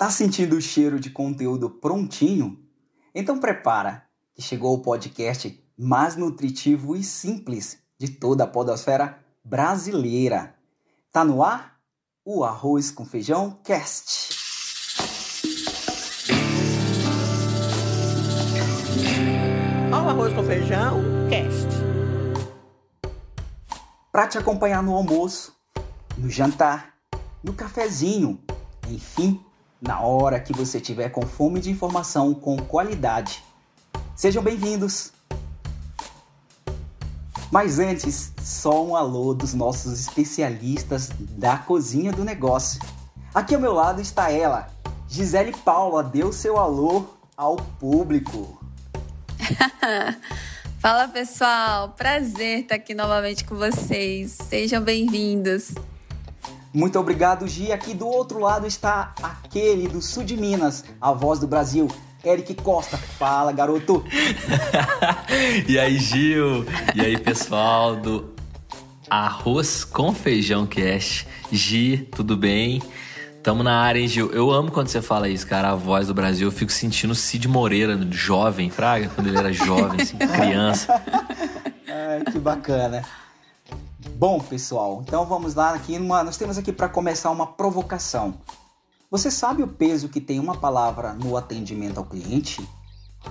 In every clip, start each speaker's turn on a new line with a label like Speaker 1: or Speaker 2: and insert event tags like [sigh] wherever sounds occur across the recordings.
Speaker 1: Tá sentindo o cheiro de conteúdo prontinho? Então prepara, que chegou o podcast mais nutritivo e simples de toda a podosfera brasileira. Tá no ar? O Arroz com Feijão Cast.
Speaker 2: O Arroz com Feijão Cast.
Speaker 1: Para te acompanhar no almoço, no jantar, no cafezinho, enfim, na hora que você tiver com fome de informação com qualidade. Sejam bem-vindos! Mas antes, só um alô dos nossos especialistas da cozinha do negócio. Aqui ao meu lado está ela, Gisele Paula, deu seu alô ao público. [laughs]
Speaker 3: Fala pessoal, prazer estar aqui novamente com vocês. Sejam bem-vindos.
Speaker 1: Muito obrigado, Gi. Aqui do outro lado está aquele do sul de Minas, a voz do Brasil, Eric Costa. Fala, garoto. [laughs]
Speaker 4: e aí, Gil? E aí, pessoal do Arroz com Feijão Cast. Gi, tudo bem? Tamo na área, hein, Gil? Eu amo quando você fala isso, cara. A voz do Brasil. Eu fico sentindo o Cid Moreira, jovem, Fraga, quando ele era jovem, assim, [laughs] criança.
Speaker 1: Ai, que bacana. Bom, pessoal, então vamos lá aqui. Numa, nós temos aqui para começar uma provocação. Você sabe o peso que tem uma palavra no atendimento ao cliente?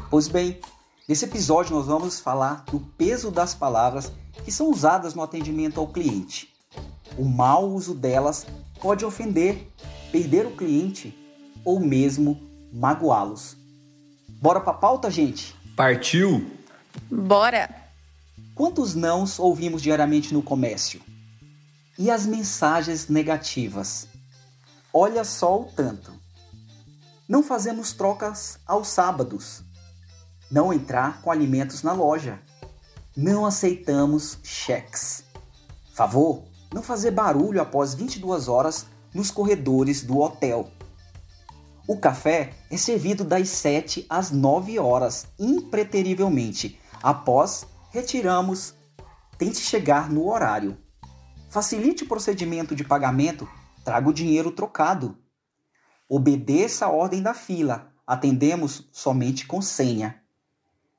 Speaker 1: Pois bem, nesse episódio nós vamos falar do peso das palavras que são usadas no atendimento ao cliente. O mau uso delas pode ofender, perder o cliente ou mesmo magoá-los. Bora pra pauta, gente?
Speaker 4: Partiu!
Speaker 3: Bora!
Speaker 1: Quantos nãos ouvimos diariamente no comércio? E as mensagens negativas? Olha só o tanto. Não fazemos trocas aos sábados. Não entrar com alimentos na loja. Não aceitamos cheques. Favor, não fazer barulho após 22 horas nos corredores do hotel. O café é servido das 7 às 9 horas, impreterivelmente, após retiramos, tente chegar no horário. Facilite o procedimento de pagamento, traga o dinheiro trocado. Obedeça a ordem da fila, atendemos somente com senha.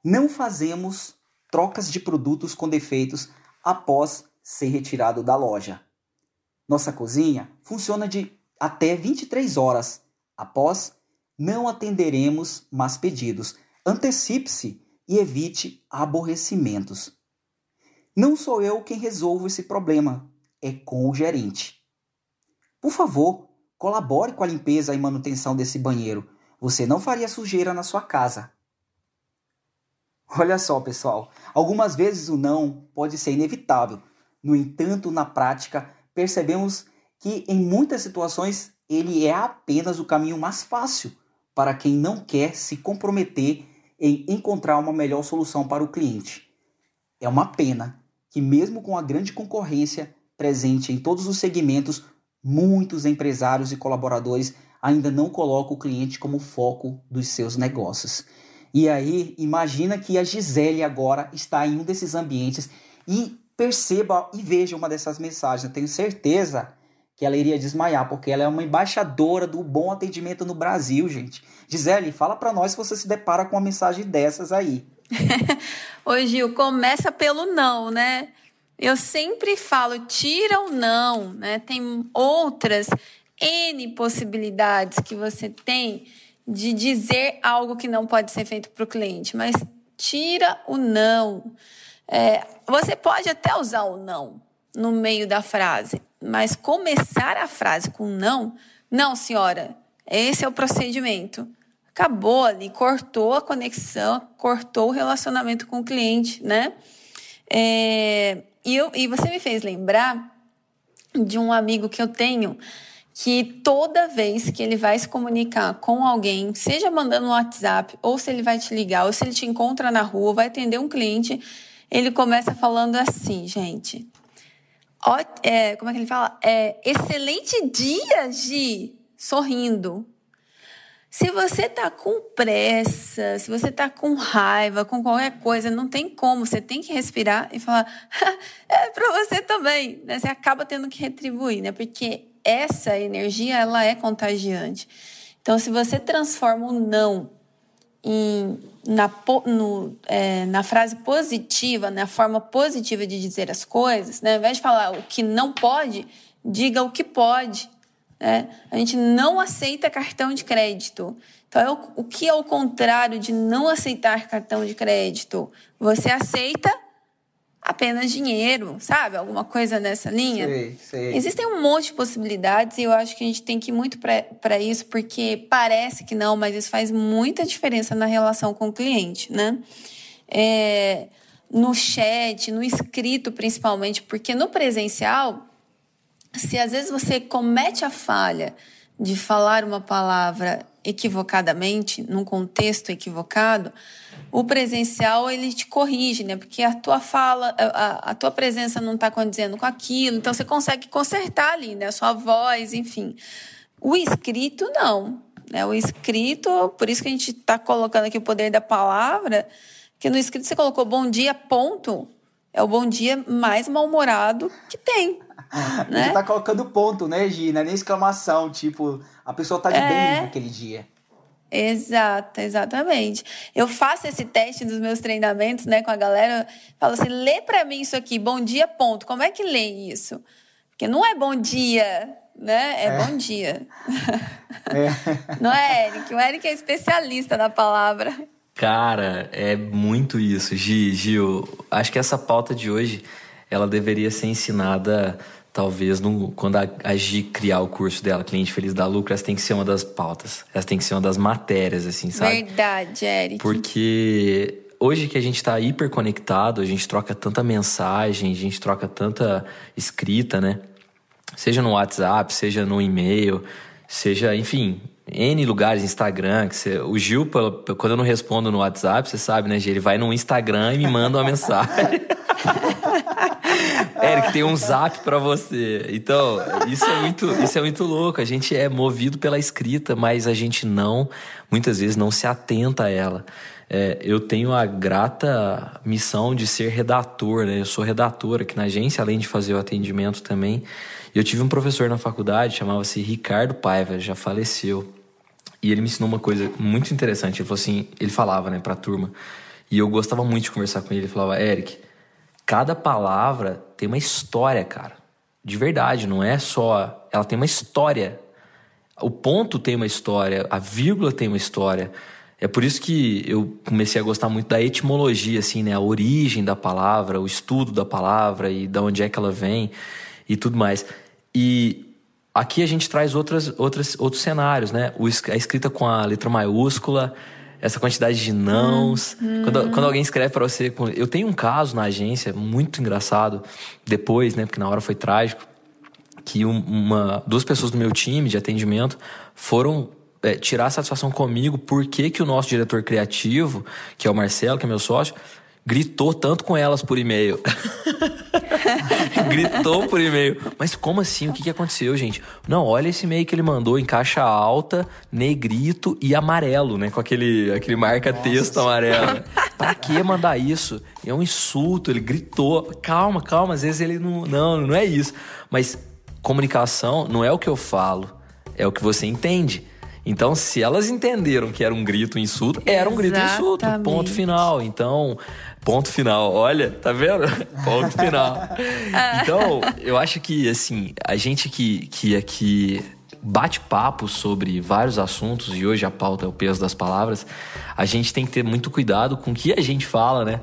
Speaker 1: Não fazemos trocas de produtos com defeitos após ser retirado da loja. Nossa cozinha funciona de até 23 horas. Após, não atenderemos mais pedidos. Antecipe-se e evite aborrecimentos. Não sou eu quem resolvo esse problema, é com o gerente. Por favor, colabore com a limpeza e manutenção desse banheiro. Você não faria sujeira na sua casa. Olha só, pessoal, algumas vezes o não pode ser inevitável. No entanto, na prática, percebemos que em muitas situações ele é apenas o caminho mais fácil para quem não quer se comprometer em encontrar uma melhor solução para o cliente. É uma pena que, mesmo com a grande concorrência presente em todos os segmentos, muitos empresários e colaboradores ainda não colocam o cliente como foco dos seus negócios. E aí, imagina que a Gisele agora está em um desses ambientes e perceba e veja uma dessas mensagens. Eu tenho certeza que ela iria desmaiar, porque ela é uma embaixadora do bom atendimento no Brasil, gente. Gisele, fala para nós se você se depara com uma mensagem dessas aí. [laughs]
Speaker 3: Ô Gil, começa pelo não, né? Eu sempre falo, tira o não, né? Tem outras N possibilidades que você tem de dizer algo que não pode ser feito para o cliente, mas tira o não. É, você pode até usar o não no meio da frase, mas começar a frase com não, não, senhora, esse é o procedimento. Acabou ali, cortou a conexão, cortou o relacionamento com o cliente, né? É, e, eu, e você me fez lembrar de um amigo que eu tenho que toda vez que ele vai se comunicar com alguém, seja mandando um WhatsApp, ou se ele vai te ligar, ou se ele te encontra na rua, vai atender um cliente, ele começa falando assim, gente. Ó, é, como é que ele fala? É, excelente dia, Gi! Sorrindo. Se você tá com pressa, se você tá com raiva, com qualquer coisa, não tem como. Você tem que respirar e falar, [laughs] é para você também. Né? Você acaba tendo que retribuir, né? Porque essa energia, ela é contagiante. Então, se você transforma o não em, na, no, é, na frase positiva, na forma positiva de dizer as coisas, né? ao invés de falar o que não pode, diga o que pode. Né? A gente não aceita cartão de crédito. Então, é o, o que é o contrário de não aceitar cartão de crédito? Você aceita apenas dinheiro, sabe? Alguma coisa nessa linha.
Speaker 1: Sei, sei.
Speaker 3: Existem um monte de possibilidades e eu acho que a gente tem que ir muito para isso, porque parece que não, mas isso faz muita diferença na relação com o cliente, né? É, no chat, no escrito principalmente, porque no presencial, se às vezes você comete a falha de falar uma palavra equivocadamente, num contexto equivocado, o presencial ele te corrige, né? Porque a tua fala, a, a tua presença não está condizendo com aquilo, então você consegue consertar ali, né? A sua voz, enfim. O escrito, não. Né? O escrito, por isso que a gente está colocando aqui o poder da palavra, que no escrito você colocou bom dia, ponto. É o bom dia mais mal-humorado que tem. [laughs]
Speaker 1: Né? Você tá colocando ponto, né, Gina? Nem exclamação, tipo, a pessoa tá de é... bem naquele dia.
Speaker 3: Exato, exatamente. Eu faço esse teste dos meus treinamentos, né, com a galera. Falo assim, lê para mim isso aqui, bom dia, ponto. Como é que lê isso? Porque não é bom dia, né? É, é. bom dia. [laughs] É. [laughs] Não é, Eric? O Eric é especialista na palavra.
Speaker 4: Cara, é muito isso, Gi, Gil. Acho que essa pauta de hoje, ela deveria ser ensinada talvez no, quando a, a Gi criar o curso dela, Cliente Feliz da Lucro, essa tem que ser uma das pautas. Essa tem que ser uma das matérias, assim, sabe?
Speaker 3: Verdade, Eric.
Speaker 4: Porque hoje que a gente está hiper conectado, a gente troca tanta mensagem, a gente troca tanta escrita, né? Seja no WhatsApp, seja no e-mail, seja, enfim, N lugares, Instagram. Que você, o Gil, quando eu não respondo no WhatsApp, você sabe, né, Gil? Ele vai no Instagram e me manda uma mensagem. [laughs] Eric, tem um zap para você. Então, isso é, muito, isso é muito louco. A gente é movido pela escrita, mas a gente não, muitas vezes, não se atenta a ela. É, eu tenho a grata missão de ser redator, né? Eu sou redator aqui na agência, além de fazer o atendimento também. Eu tive um professor na faculdade, chamava-se Ricardo Paiva, já faleceu. E ele me ensinou uma coisa muito interessante. Ele falou assim, ele falava, né, pra turma. E eu gostava muito de conversar com ele. Ele falava, Eric, cada palavra tem uma história, cara. De verdade, não é só. Ela tem uma história. O ponto tem uma história, a vírgula tem uma história. É por isso que eu comecei a gostar muito da etimologia, assim, né? A origem da palavra, o estudo da palavra e da onde é que ela vem e tudo mais. E aqui a gente traz outras, outras, outros cenários, né? a escrita com a letra maiúscula, essa quantidade de nãos. Hum, quando, quando alguém escreve para você. Eu tenho um caso na agência muito engraçado, depois, né? Porque na hora foi trágico. Que uma, duas pessoas do meu time de atendimento foram é, tirar satisfação comigo porque que o nosso diretor criativo, que é o Marcelo, que é meu sócio, gritou tanto com elas por e-mail. [laughs] gritou por e-mail. Mas como assim? O que, que aconteceu, gente? Não, olha esse e-mail que ele mandou em caixa alta, negrito e amarelo, né? Com aquele, aquele marca-texto amarelo. pra que mandar isso? É um insulto, ele gritou. Calma, calma, às vezes ele não. Não, não é isso. Mas comunicação não é o que eu falo, é o que você entende. Então, se elas entenderam que era um grito, um insulto, era um grito, um insulto. Ponto final. Então, ponto final. Olha, tá vendo? [laughs] ponto final. Então, eu acho que, assim, a gente que, que aqui bate papo sobre vários assuntos e hoje a pauta é o peso das palavras, a gente tem que ter muito cuidado com o que a gente fala, né?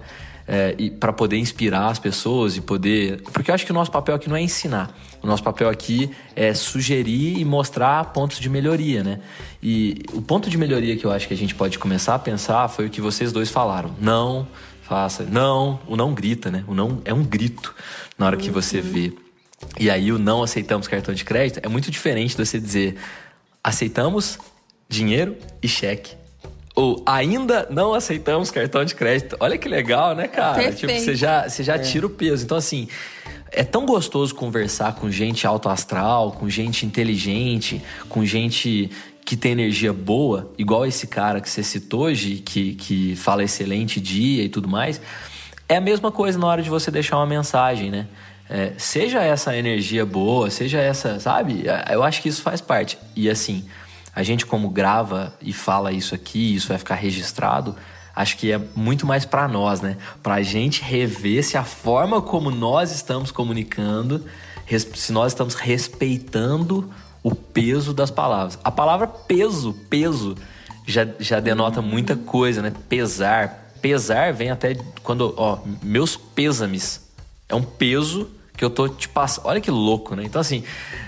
Speaker 4: É, e para poder inspirar as pessoas e poder. Porque eu acho que o nosso papel aqui não é ensinar. O nosso papel aqui é sugerir e mostrar pontos de melhoria, né? E o ponto de melhoria que eu acho que a gente pode começar a pensar foi o que vocês dois falaram. Não faça. Não, o não grita, né? O não é um grito na hora que você uhum. vê. E aí o não aceitamos cartão de crédito é muito diferente de você dizer aceitamos dinheiro e cheque. Ou ainda não aceitamos cartão de crédito. Olha que legal, né, cara? Perfeito. Tipo, você já, você já é. tira o peso. Então, assim, é tão gostoso conversar com gente alto astral, com gente inteligente, com gente que tem energia boa, igual esse cara que você citou hoje, que, que fala excelente dia e tudo mais. É a mesma coisa na hora de você deixar uma mensagem, né? É, seja essa energia boa, seja essa, sabe? Eu acho que isso faz parte. E assim, a gente como grava e fala isso aqui, isso vai ficar registrado, acho que é muito mais para nós, né? Pra gente rever se a forma como nós estamos comunicando, se nós estamos respeitando o peso das palavras. A palavra peso, peso, já, já denota muita coisa, né? Pesar. Pesar vem até quando, ó, meus pêsames. É um peso que eu tô te passando. Olha que louco, né? Então, assim,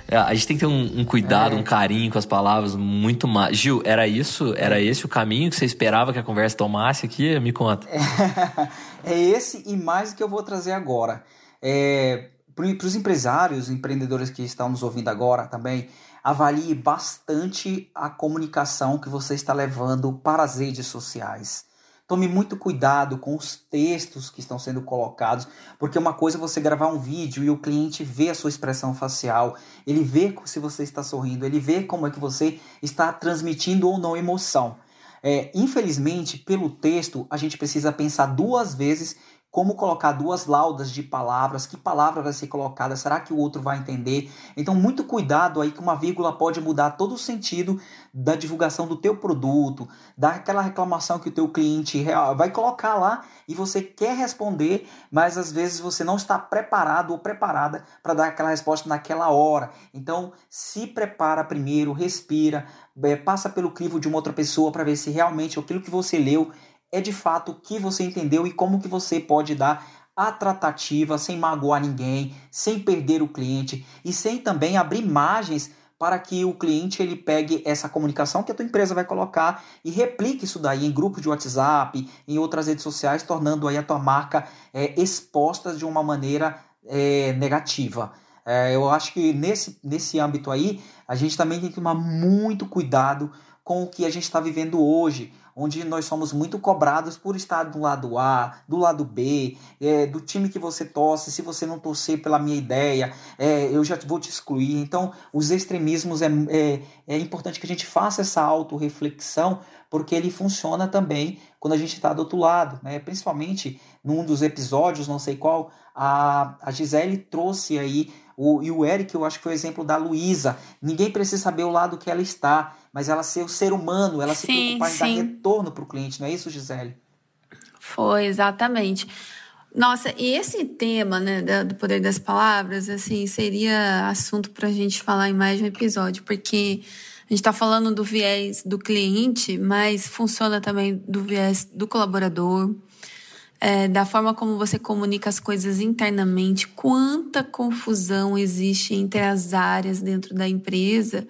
Speaker 4: é, a gente tem que ter um, um cuidado, é. um carinho com as palavras muito mais. Gil, era isso? Era é. esse o caminho que você esperava que a conversa tomasse aqui? Me conta.
Speaker 1: É, [laughs] é esse e mais que eu vou trazer agora. É, Para os empresários, empreendedores que estão nos ouvindo agora também, avalie bastante a comunicação que você está levando para as redes sociais. Tome muito cuidado com os textos que estão sendo colocados, porque uma coisa é você gravar um vídeo e o cliente vê a sua expressão facial, ele vê se você está sorrindo, ele vê como é que você está transmitindo ou não emoção. É, infelizmente, pelo texto, a gente precisa pensar duas vezes como colocar duas laudas de palavras, que palavra vai ser colocada, será que o outro vai entender? Então, muito cuidado aí que uma vírgula pode mudar todo o sentido da divulgação do teu produto, daquela reclamação que o teu cliente vai colocar lá e você quer responder, mas às vezes você não está preparado ou preparada para dar aquela resposta naquela hora. Então, se prepara primeiro, respira, é, passa pelo crivo de uma outra pessoa para ver se realmente aquilo que você leu é de fato o que você entendeu e como que você pode dar a tratativa sem magoar ninguém, sem perder o cliente e sem também abrir margens para que o cliente ele pegue essa comunicação que a tua empresa vai colocar e replique isso daí em grupo de WhatsApp, em outras redes sociais, tornando aí a tua marca é, exposta de uma maneira é, negativa. É, eu acho que nesse, nesse âmbito aí, a gente também tem que tomar muito cuidado com o que a gente está vivendo hoje onde nós somos muito cobrados por estar do lado A, do lado B, é, do time que você torce, se você não torcer pela minha ideia, é, eu já vou te excluir. Então, os extremismos é, é, é importante que a gente faça essa autorreflexão, porque ele funciona também quando a gente está do outro lado, né? Principalmente num dos episódios, não sei qual, a, a Gisele trouxe aí o, e o Eric, eu acho que foi o exemplo da Luísa. Ninguém precisa saber o lado que ela está, mas ela ser o ser humano, ela sim, se preocupar em dar retorno para o cliente, não é isso, Gisele?
Speaker 3: Foi, exatamente. Nossa, e esse tema, né, do poder das palavras, assim, seria assunto para a gente falar em mais um episódio, porque a gente está falando do viés do cliente, mas funciona também do viés do colaborador, é, da forma como você comunica as coisas internamente, quanta confusão existe entre as áreas dentro da empresa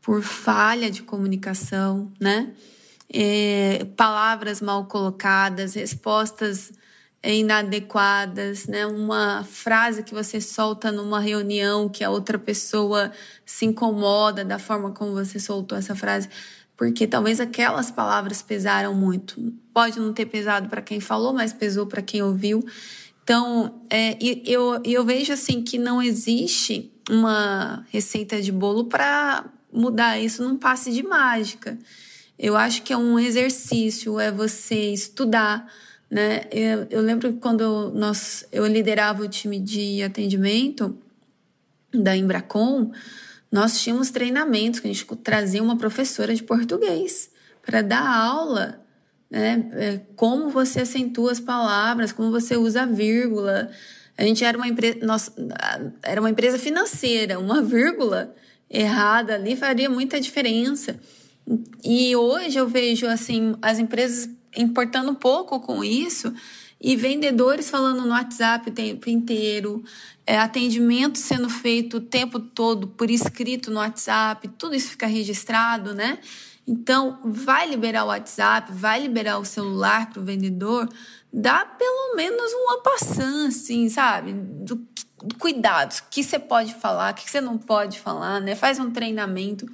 Speaker 3: por falha de comunicação, né? É, palavras mal colocadas, respostas inadequadas, né? Uma frase que você solta numa reunião que a outra pessoa se incomoda da forma como você soltou essa frase porque talvez aquelas palavras pesaram muito. Pode não ter pesado para quem falou, mas pesou para quem ouviu. Então, é, eu, eu vejo assim que não existe uma receita de bolo para mudar isso num passe de mágica. Eu acho que é um exercício, é você estudar. Né? Eu, eu lembro quando nós, eu liderava o time de atendimento da Embracon, nós tínhamos treinamentos que a gente trazia uma professora de português para dar aula, né? É, como você acentua as palavras, como você usa a vírgula. A gente era uma empresa, nós, era uma empresa financeira, uma vírgula errada ali faria muita diferença. E hoje eu vejo assim as empresas importando pouco com isso e vendedores falando no WhatsApp o tempo inteiro, é, atendimento sendo feito o tempo todo por escrito no WhatsApp, tudo isso fica registrado, né? Então, vai liberar o WhatsApp, vai liberar o celular para o vendedor, dá pelo menos uma passão, assim, sabe? Do, do cuidado, o que você pode falar, o que você não pode falar, né? Faz um treinamento.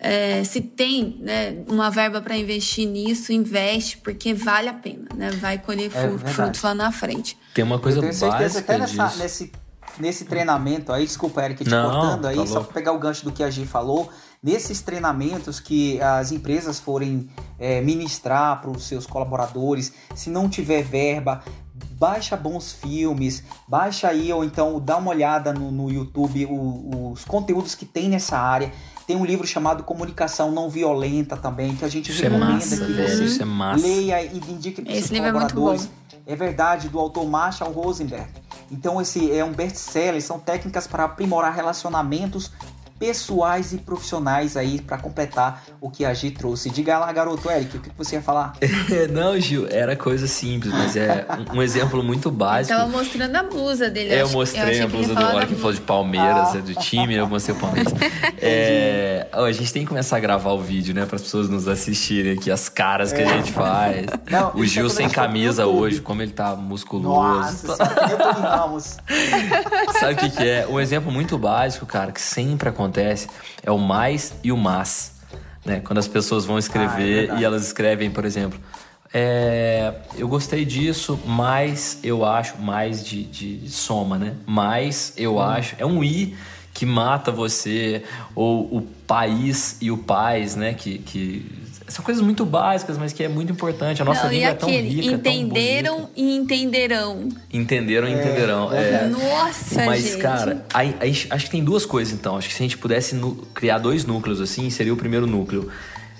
Speaker 3: É, se tem né, uma verba para investir nisso, investe, porque vale a pena, né? Vai colher é frutos lá na frente.
Speaker 4: Tem uma coisa Eu tenho certeza
Speaker 1: que até nessa, nesse, nesse treinamento aí, desculpa, Eric, te Não, cortando aí, tá só para pegar o gancho do que a Gi falou, nesses treinamentos que as empresas forem é, ministrar para os seus colaboradores, se não tiver verba, baixa bons filmes, baixa aí ou então dá uma olhada no, no YouTube o, os conteúdos que tem nessa área. Tem um livro chamado Comunicação Não Violenta também, que a gente
Speaker 4: isso é
Speaker 1: recomenda
Speaker 4: é massa,
Speaker 1: que
Speaker 4: velho,
Speaker 1: você
Speaker 4: isso é massa.
Speaker 1: leia e indique para
Speaker 3: Esse
Speaker 1: seus
Speaker 3: livro é muito
Speaker 1: colaboradores.
Speaker 3: bom.
Speaker 1: É verdade, do autor Marshall Rosenberg. Então esse é um best-seller, são técnicas para aprimorar relacionamentos pessoais e profissionais aí para completar o que a Gi trouxe. Diga lá, garoto Eric, o que você ia falar? [laughs]
Speaker 4: Não, Gil, era coisa simples, mas é um, exemplo muito básico.
Speaker 3: Ele tava mostrando a blusa dele.
Speaker 4: É, eu mostrei
Speaker 3: achei
Speaker 4: a blusa do
Speaker 3: da
Speaker 4: que falou de Palmeiras,
Speaker 1: Ah.
Speaker 4: é do time, eu mostrei o Palmeiras. [laughs] É, ó, a gente tem que começar a gravar o vídeo, né, para as pessoas nos assistirem aqui, as caras que a gente faz. [laughs]
Speaker 1: Não,
Speaker 4: o
Speaker 1: isso
Speaker 4: Gil
Speaker 1: é
Speaker 4: sem camisa hoje, como ele tá musculoso.
Speaker 1: Nossa, senhora, eu tô Ramos.
Speaker 4: Sabe o que, que é? Um exemplo muito básico, cara, que sempre acontece é o mais e o mas. Né? Quando as pessoas vão
Speaker 1: Ah, é
Speaker 4: escrever e elas escrevem, por exemplo, é, eu gostei disso, mas eu acho, mais de, de soma, né? Mas eu
Speaker 1: Hum.
Speaker 4: acho, é um i que mata você, ou o país e o pais, né? Que, que são coisas muito básicas, mas que é muito importante. A nossa
Speaker 3: Não, e
Speaker 4: língua é tão rica, tão
Speaker 3: entenderam
Speaker 4: bonita.
Speaker 3: e entenderão.
Speaker 4: Entenderam, entenderão. É,
Speaker 3: Nossa,
Speaker 4: mas,
Speaker 3: gente.
Speaker 4: cara, aí, aí acho que tem duas coisas, então. Acho que se a gente pudesse criar dois núcleos, assim, seria o primeiro núcleo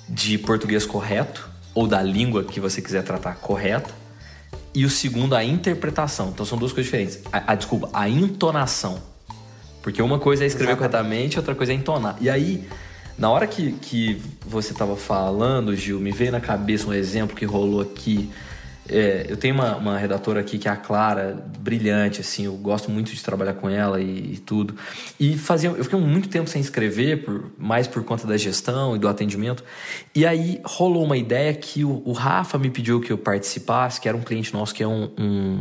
Speaker 4: de português correto, ou da língua que você quiser tratar correta, e o segundo, a interpretação. Então, são duas coisas diferentes. A, a- desculpa, a entonação. Porque uma coisa é escrever
Speaker 1: Exatamente.
Speaker 4: corretamente, outra coisa é entonar. E aí, na hora que, que você tava falando, Gil, me veio na cabeça um exemplo que rolou aqui. É, eu tenho uma, uma redatora aqui que é a Clara, brilhante, assim, eu gosto muito de trabalhar com ela e, e tudo. E fazia, eu fiquei muito tempo sem escrever, por, mais por conta da gestão e do atendimento. E aí rolou uma ideia que o, o Rafa me pediu que eu participasse, que era um cliente nosso que é um- um-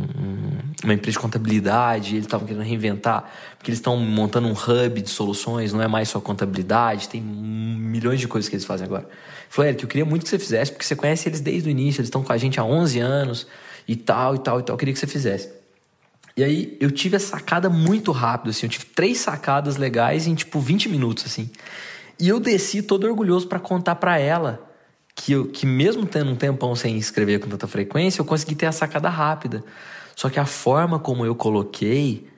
Speaker 4: uma empresa de contabilidade, eles estavam querendo reinventar, porque eles estão montando um hub de soluções, não é mais só contabilidade, tem milhões de coisas que eles fazem agora. Falei, Eric, eu queria muito que você fizesse, porque você conhece eles desde o início, eles estão com a gente há 11 anos e tal, e tal, e tal. Eu queria que você fizesse. E aí eu tive a sacada muito rápido, assim. Eu tive três sacadas legais em tipo 20 minutos, assim. E eu desci todo orgulhoso pra contar pra ela que, eu, que mesmo tendo um tempão sem escrever com tanta frequência, eu consegui ter a sacada rápida. Só que a forma como eu coloquei,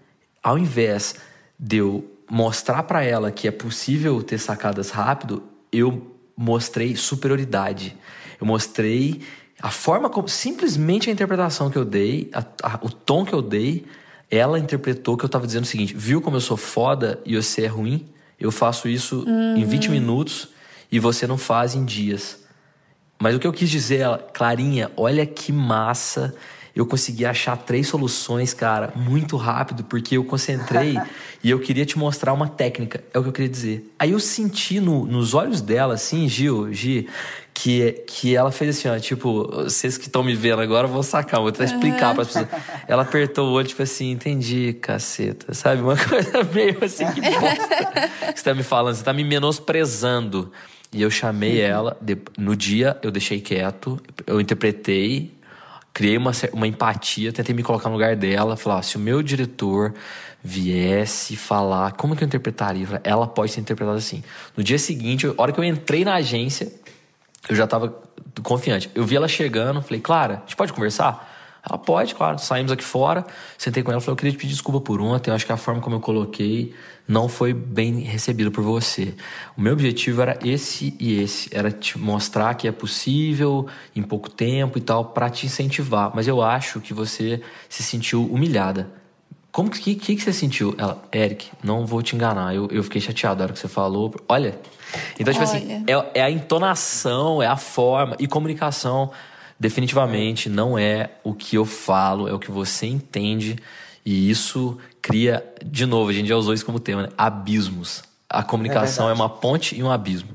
Speaker 4: ao invés de eu mostrar pra ela que é possível ter sacadas rápido, eu mostrei superioridade. Eu mostrei a forma como. Simplesmente a interpretação que eu dei, a- a- o tom que eu dei, ela interpretou que eu tava dizendo o seguinte: viu como eu sou foda e você é ruim? Eu faço isso em 20 minutos e você não faz em dias. Mas o que eu quis dizer, ela, Clarinha, olha que massa. Eu consegui achar três soluções, cara, muito rápido, porque eu concentrei [laughs] e eu queria te mostrar uma técnica. É o que eu queria dizer. Aí eu senti no- nos olhos dela, assim, Gil, Gi, que, que ela fez assim, ó, tipo, vocês que estão me vendo agora vão sacar, vou tentar explicar para as pessoas. Ela apertou o olho, tipo assim, entendi, caceta, sabe? Uma [laughs] coisa meio assim, que bosta que [laughs] você tá me falando, você tá me menosprezando. E eu chamei ela, de- no dia eu deixei quieto, eu interpretei, criei uma, uma empatia, tentei me colocar no lugar dela, falar, se o meu diretor viesse falar, como que eu interpretaria? Ela pode ser interpretada assim. No dia seguinte, a hora que eu entrei na agência, eu já tava confiante. Eu vi ela chegando, falei, Clara, a gente pode conversar? Ela pode, claro. Saímos aqui fora, sentei com ela, falei, eu queria te pedir desculpa por ontem, eu acho que a forma como eu coloquei não foi bem recebida por você. O meu objetivo era esse e esse, era te mostrar que é possível em pouco tempo e tal, para te incentivar. Mas eu acho que você se sentiu humilhada. Como que, que, que você sentiu? Ela, Eric, não vou te enganar. Eu, eu fiquei chateado na hora que você falou. Olha. Então, tipo assim,
Speaker 3: Olha.
Speaker 4: é, é a entonação, é a forma. E comunicação, definitivamente, não é o que eu falo, é o que você entende. E isso cria, de novo, a gente já usou isso como tema, né? Abismos. A comunicação é,
Speaker 1: verdade.
Speaker 4: uma ponte e um abismo.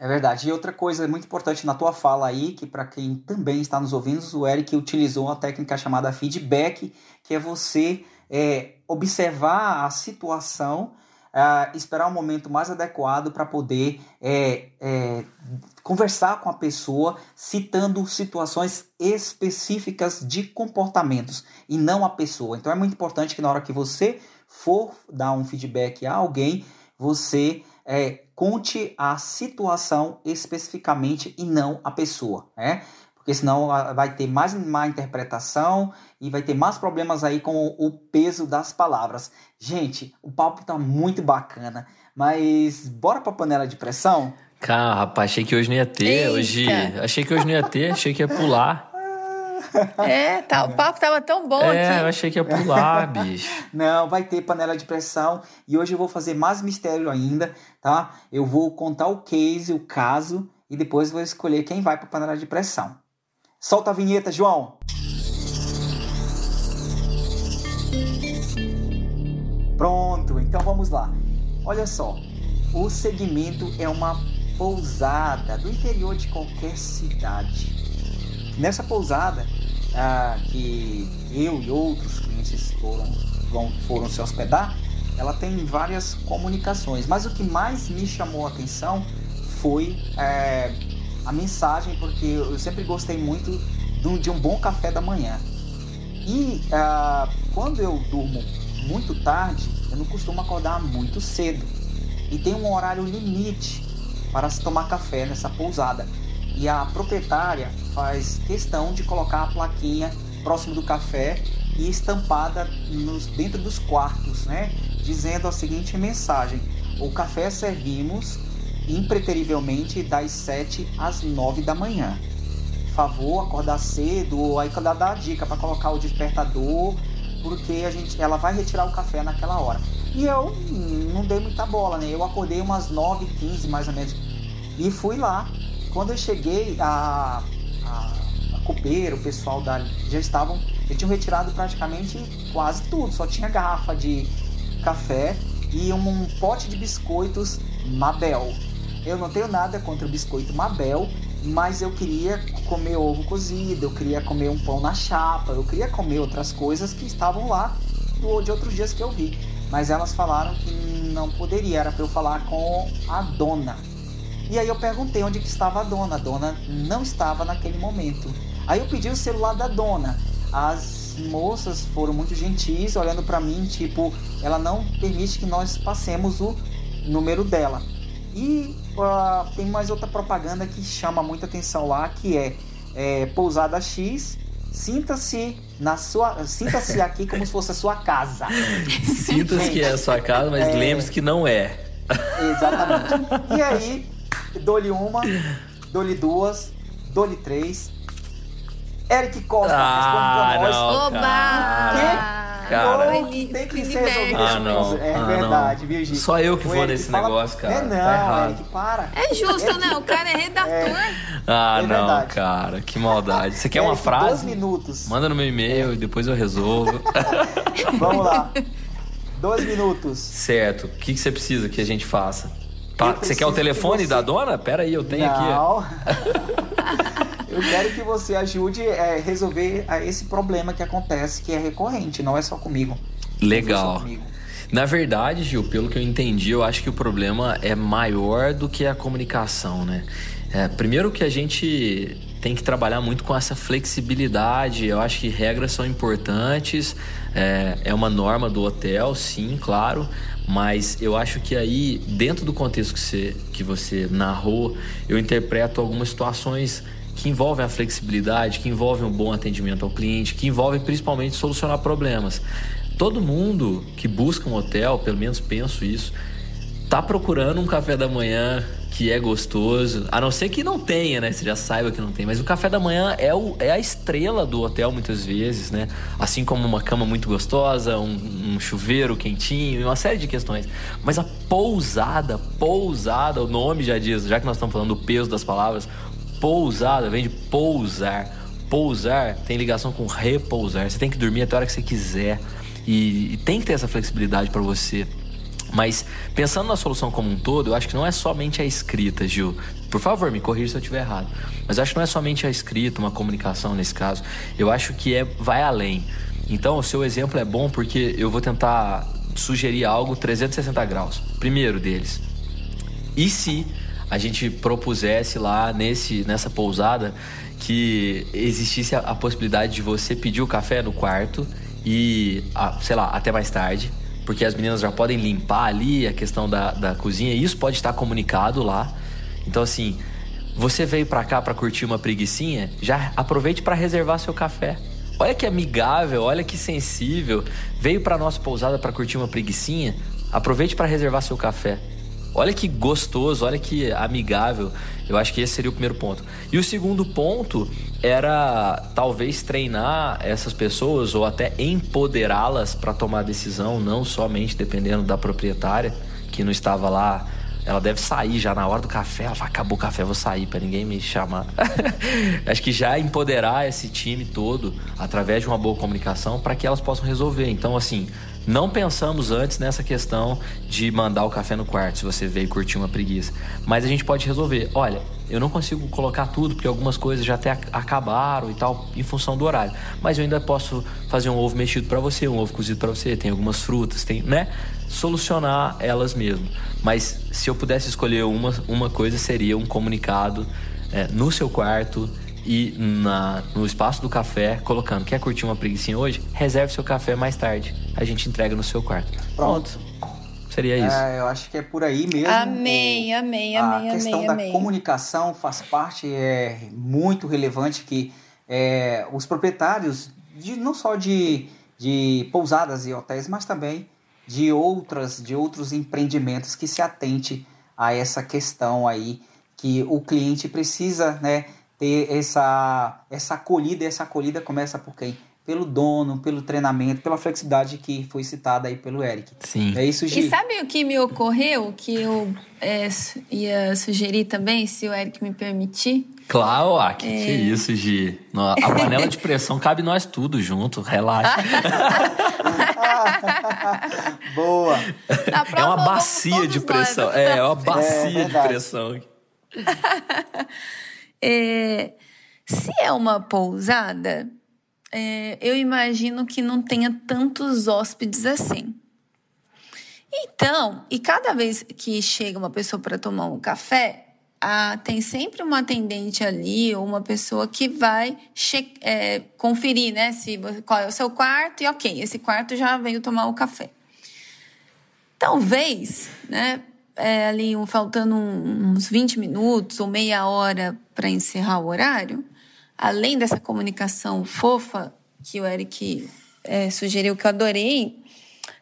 Speaker 1: É verdade. E outra coisa muito importante na tua fala aí, que para quem também está nos ouvindo, o Eric utilizou uma técnica chamada feedback, que é você é, observar a situação, ah, esperar o momento mais adequado para poder é, é, conversar com a pessoa, citando situações específicas de comportamentos e não a pessoa. Então é muito importante que na hora que você for dar um feedback a alguém, você é, conte a situação especificamente e não a pessoa, né? Porque senão vai ter mais má interpretação e vai ter mais problemas aí com o peso das palavras. Gente, o papo tá muito bacana, mas bora pra panela de pressão?
Speaker 4: Cara, rapaz, achei que hoje não ia ter.
Speaker 3: Eita.
Speaker 4: Hoje. Achei que hoje não ia ter, achei que ia pular. [laughs]
Speaker 3: É, tá, o papo tava tão bom
Speaker 4: É, eu
Speaker 3: aqui.
Speaker 4: achei que ia pular, [laughs] bicho.
Speaker 1: Não, vai ter panela de pressão e hoje eu vou fazer mais mistério ainda, tá? Eu vou contar o case, o caso e depois vou escolher quem vai para panela de pressão. Solta a vinheta, João. Pronto, então vamos lá. Olha só, o segmento é uma pousada do interior de qualquer cidade. Nessa pousada, ah, que eu e outros clientes foram, vão- foram se hospedar, ela tem várias comunicações, mas o que mais me chamou a atenção foi é, a mensagem, porque eu sempre gostei muito de um, de um bom café da manhã. E ah, quando eu durmo muito tarde, eu não costumo acordar muito cedo. E tem um horário limite para se tomar café nessa pousada. E a proprietária faz questão de colocar a plaquinha próximo do café e estampada nos, dentro dos quartos, né? Dizendo a seguinte mensagem: O café servimos impreterivelmente das 7 às 9 da manhã. Favor acordar cedo, aí ela dá a dica para colocar o despertador, porque a gente, ela vai retirar o café naquela hora. E eu não dei muita bola, né? Eu acordei umas 9 15 mais ou menos. E fui lá. Quando eu cheguei, a, a, a copeira, o pessoal da, já estavam, já tinham retirado praticamente quase tudo. Só tinha garrafa de café e um, um pote de biscoitos Mabel. Eu não tenho nada contra o biscoito Mabel, mas eu queria comer ovo cozido, eu queria comer um pão na chapa, eu queria comer outras coisas que estavam lá de outros dias que eu vi. Mas elas falaram que não poderia, era para eu falar com a dona. E aí eu perguntei onde que estava a dona. A dona não estava naquele momento. Aí eu pedi o celular da dona. As moças foram muito gentis, olhando para mim, tipo, ela não permite que nós passemos o número dela. E ah, tem mais outra propaganda que chama muita atenção lá, que é, é, pousada X. Sinta-se na sua, sinta-se [laughs] aqui como se fosse a sua casa.
Speaker 4: Sinta-se que é a sua casa, mas
Speaker 1: É.
Speaker 4: lembre-se que não é.
Speaker 1: Exatamente. E aí, dou-lhe uma, dou-lhe duas, dou-lhe três. Eric Costa
Speaker 4: Ah,
Speaker 1: responde pra nós.
Speaker 4: não.
Speaker 3: Oba!
Speaker 4: Cara.
Speaker 1: Ou que tem que ser resolvido
Speaker 4: Ah, não.
Speaker 1: É
Speaker 4: Ah,
Speaker 1: verdade,
Speaker 4: não.
Speaker 1: viu?
Speaker 4: Só eu que vou nesse
Speaker 1: fala-
Speaker 4: negócio, cara.
Speaker 1: É não,
Speaker 4: Tá errado.
Speaker 1: Eric, para.
Speaker 3: É justo, né? O cara é redator.
Speaker 4: Ah,
Speaker 1: É
Speaker 4: não, cara. Que maldade. Você quer uma
Speaker 1: Eric, Dois
Speaker 4: frase?
Speaker 1: minutos.
Speaker 4: Manda no meu e-mail e depois eu resolvo. [laughs]
Speaker 1: Vamos lá. Dois minutos.
Speaker 4: certo. O que, que você precisa que a gente faça? Tá, Você quer o telefone
Speaker 1: que você-
Speaker 4: da dona? Pera aí, eu tenho aqui.
Speaker 1: Não. [laughs] Eu quero que você ajude a resolver a esse problema que acontece, que é recorrente, não é só comigo. Só
Speaker 4: Legal.
Speaker 1: comigo.
Speaker 4: Na verdade, Gil, pelo que eu entendi, eu acho que o problema é maior do que a comunicação, né? É, primeiro que a gente tem que trabalhar muito com essa flexibilidade. Eu acho que regras são importantes. É, é uma norma do hotel, sim, claro. Mas eu acho que aí, dentro do contexto que você, que você narrou, eu interpreto algumas situações que envolvem a flexibilidade, que envolvem um bom atendimento ao cliente, que envolvem principalmente solucionar problemas. Todo mundo que busca um hotel, pelo menos penso isso, tá procurando um café da manhã que é gostoso, a não ser que não tenha, né? Você já saiba que não tem. Mas o café da manhã é, o, é a estrela do hotel muitas vezes, né? Assim como uma cama muito gostosa, um, um chuveiro quentinho, uma série de questões. Mas a pousada, pousada, o nome já diz, já que nós estamos falando do peso das palavras, pousada vem de pousar. Pousar tem ligação com repousar. Você tem que dormir até a hora que você quiser. E, e tem que ter essa flexibilidade para você. Mas pensando na solução como um todo, eu acho que não é somente a escrita, Gil. Por favor, me corrija se eu estiver errado. Mas eu acho que não é somente a escrita, uma comunicação nesse caso. Eu acho que é vai além. Então, o seu exemplo é bom porque eu vou tentar sugerir algo 360 graus. Primeiro deles, e se a gente propusesse lá nesse, nessa pousada que existisse a, a possibilidade de você pedir o café no quarto e, ah, sei lá, até mais tarde, porque as meninas já podem limpar ali a questão da, da cozinha, e isso pode estar comunicado lá. Então, assim, Você veio para cá para curtir uma preguiçinha? Já aproveite para reservar seu café. Olha que amigável, olha que sensível. Veio para nossa pousada para curtir uma preguiçinha? Aproveite para reservar seu café. Olha que gostoso, olha que amigável. Eu acho que esse seria o primeiro ponto. E o segundo ponto era talvez treinar essas pessoas ou até empoderá-las para tomar decisão, não somente dependendo da proprietária que não estava lá. Ela deve sair já na hora do café. Ela fala: acabou o café, vou sair para ninguém me chamar. [laughs] Acho que já empoderar esse time todo através de uma boa comunicação para que elas possam resolver. Então, assim, não pensamos antes nessa questão de mandar o café no quarto, se você veio curtir uma preguiça. Mas a gente pode resolver. Olha, eu não consigo colocar tudo porque algumas coisas já até acabaram e tal, em função do horário. Mas eu ainda posso fazer um ovo mexido para você, um ovo cozido para você, tem algumas frutas, tem, né? Solucionar elas mesmo. Mas se eu pudesse escolher uma, uma coisa, seria um comunicado é, no seu quarto e na, no espaço do café, colocando: quer curtir uma preguiça hoje? Reserve seu café mais tarde. A gente entrega no seu quarto. Pronto. Seria isso.
Speaker 1: É, eu acho que é por aí mesmo.
Speaker 3: Amei, amei, amei,
Speaker 1: A questão
Speaker 3: amei,
Speaker 1: da
Speaker 3: amei.
Speaker 1: comunicação faz parte, é muito relevante que é, os proprietários, de, não só de, de pousadas e hotéis, mas também de outras de outros empreendimentos que se atente a essa questão aí que o cliente precisa, né, ter essa essa acolhida, e essa acolhida começa por quem? Pelo dono, pelo treinamento, pela flexibilidade que foi citada aí pelo Eric.
Speaker 4: Sim.
Speaker 1: É isso, Gi.
Speaker 3: E sabe o que me ocorreu, que eu é, ia sugerir também, se o Eric me permitir?
Speaker 4: Claro, ah, que,
Speaker 3: É.
Speaker 4: que isso, Gi. A panela de pressão cabe nós tudo junto, relaxa. [laughs]
Speaker 1: Boa.
Speaker 4: É uma bacia de pressão. É, é uma bacia de
Speaker 1: verdade.
Speaker 4: pressão. [laughs]
Speaker 3: É, se é uma pousada, é, eu imagino que não tenha tantos hóspedes assim. Então, e cada vez que chega uma pessoa para tomar um café, tem sempre uma atendente ali ou uma pessoa que vai é, conferir, né, se qual é o seu quarto e ok, esse quarto já veio tomar o café. Talvez, né, é, ali um- faltando um- uns 20 minutos ou meia hora para encerrar o horário, além dessa comunicação fofa que o Eric é, sugeriu, que eu adorei,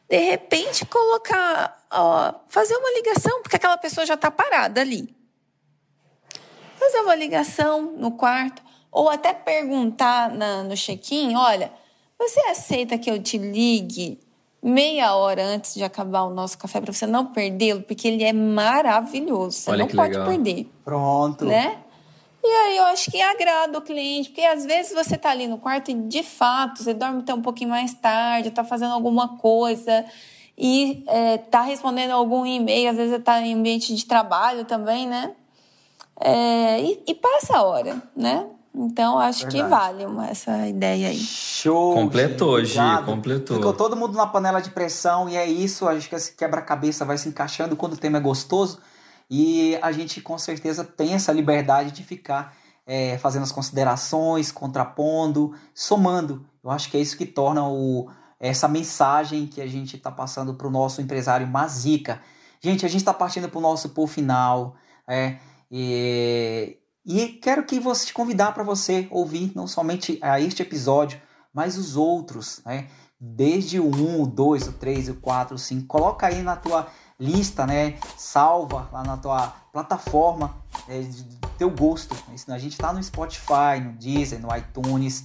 Speaker 3: de repente colocar, ó, fazer uma ligação, porque aquela pessoa já está parada ali. Fazer uma ligação no quarto, ou até perguntar na- no check-in: olha, você aceita que eu te ligue meia hora antes de acabar o nosso café para você não perdê-lo? Porque ele é maravilhoso, você
Speaker 4: Olha
Speaker 3: não
Speaker 4: que
Speaker 3: pode
Speaker 4: legal.
Speaker 3: perder
Speaker 1: Pronto.
Speaker 3: né? E aí eu acho que agrada o cliente, porque às vezes você tá ali no quarto e de fato você dorme até um pouquinho mais tarde, tá fazendo alguma coisa e é, tá respondendo algum e-mail, às vezes você tá em ambiente de trabalho também, né? É, e, e passa a hora, né? Então acho que
Speaker 1: Verdade.
Speaker 3: vale uma- essa ideia aí.
Speaker 1: Show.
Speaker 4: Completou, Gi, completou.
Speaker 1: Ficou todo mundo na panela de pressão e é isso. Acho que esse quebra-cabeça vai se encaixando quando o tema é gostoso. E a gente com certeza tem essa liberdade de ficar é, fazendo as considerações, contrapondo, somando. Eu acho que é isso que torna o, essa mensagem que a gente está passando para o nosso empresário Mazica. Gente, a gente está partindo para o nosso por final. É, e, e quero que você te convidar para você ouvir não somente a este episódio, mas os outros, né? Desde o 1, o 2, o 3, o 4, o 5. Coloca aí na tua lista, né? Salva lá na tua plataforma é, de teu gosto. A gente está no Spotify, no Deezer, no iTunes.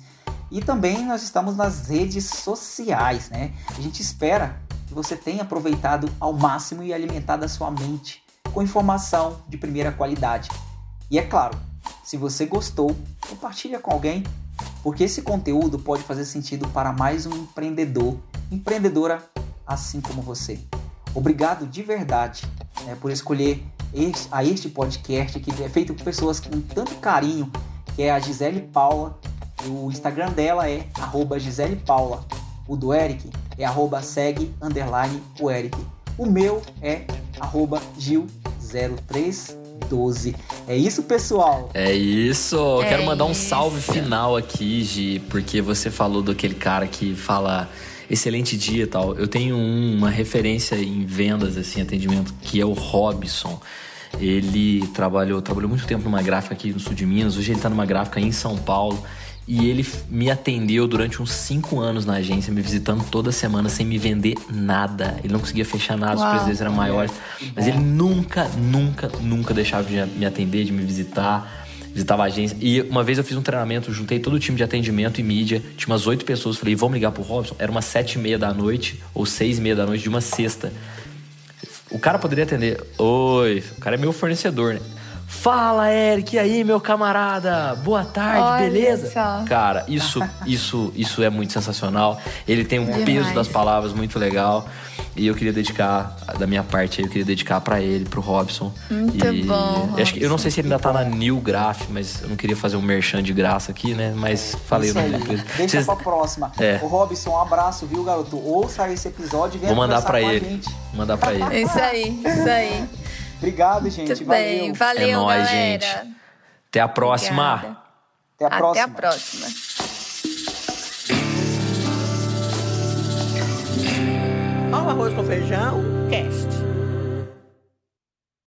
Speaker 1: E também nós estamos nas redes sociais, né? A gente espera que você tenha aproveitado ao máximo e alimentado a sua mente com informação de primeira qualidade. E é claro, se você gostou, compartilha com alguém, porque esse conteúdo pode fazer sentido para mais um empreendedor, empreendedora assim como você. Obrigado de verdade né, por escolher este- a este podcast que é feito por pessoas com tanto carinho, que é a Gisele Paula. O Instagram dela é arroba Gisele Paula. O do Eric é arroba segue underline o Eric. O meu é arroba Gil0312. É isso, pessoal.
Speaker 4: É isso.
Speaker 3: É
Speaker 4: quero mandar um salve
Speaker 3: isso.
Speaker 4: final aqui, Gi, porque você falou daquele cara que fala excelente dia e tal. Eu tenho um- uma referência em vendas, assim, atendimento, que é o Robson. Ele trabalhou, trabalhou muito tempo numa gráfica aqui no sul de Minas. Hoje ele tá numa gráfica em São Paulo. E ele me atendeu durante uns cinco anos na agência, me visitando toda semana sem me vender nada. Ele não conseguia fechar nada,
Speaker 3: Uau.
Speaker 4: os preços eram maiores. Mas ele nunca, nunca, nunca deixava de me atender, de me visitar. Visitava a agência. E uma vez eu fiz um treinamento, juntei todo o time de atendimento e mídia. Tinha umas oito pessoas. Falei, vamos ligar pro Robson? Era umas sete e meia da noite, ou seis e meia da noite de uma sexta. O cara poderia atender. Oi, o cara é meu fornecedor, né? Fala, Eric, e aí, meu camarada? Boa tarde,
Speaker 3: Olha
Speaker 4: beleza?
Speaker 3: só.
Speaker 4: Cara, isso, isso, isso é muito sensacional. Ele tem um [laughs]
Speaker 3: Demais.
Speaker 4: peso das palavras muito legal. E eu queria dedicar, da minha parte, aí, eu queria dedicar pra ele, pro Robson.
Speaker 3: Muito
Speaker 4: E
Speaker 3: bom,
Speaker 4: eu Acho que, eu não
Speaker 3: Robson.
Speaker 4: sei se ele ainda tá na New Graph, mas eu não queria fazer um merchan de graça aqui, né? Mas falei
Speaker 1: Isso
Speaker 4: o nome dele.
Speaker 1: Deixa
Speaker 4: Vocês-
Speaker 1: pra próxima.
Speaker 4: É.
Speaker 1: O Robson, um abraço, viu, garoto? Ouça esse episódio e venha
Speaker 4: Vou mandar
Speaker 1: conversar
Speaker 4: pra
Speaker 1: com a
Speaker 4: ele. Vou mandar pra ele.
Speaker 3: É Isso aí, isso aí.
Speaker 1: Obrigado, gente.
Speaker 3: Muito
Speaker 1: Valeu.
Speaker 3: bem. Valeu,
Speaker 4: É nóis,
Speaker 3: galera.
Speaker 4: gente. Até a próxima.
Speaker 3: Obrigada.
Speaker 1: Até a
Speaker 3: Até
Speaker 1: próxima.
Speaker 3: a próxima.
Speaker 2: Arroz com feijão, cast.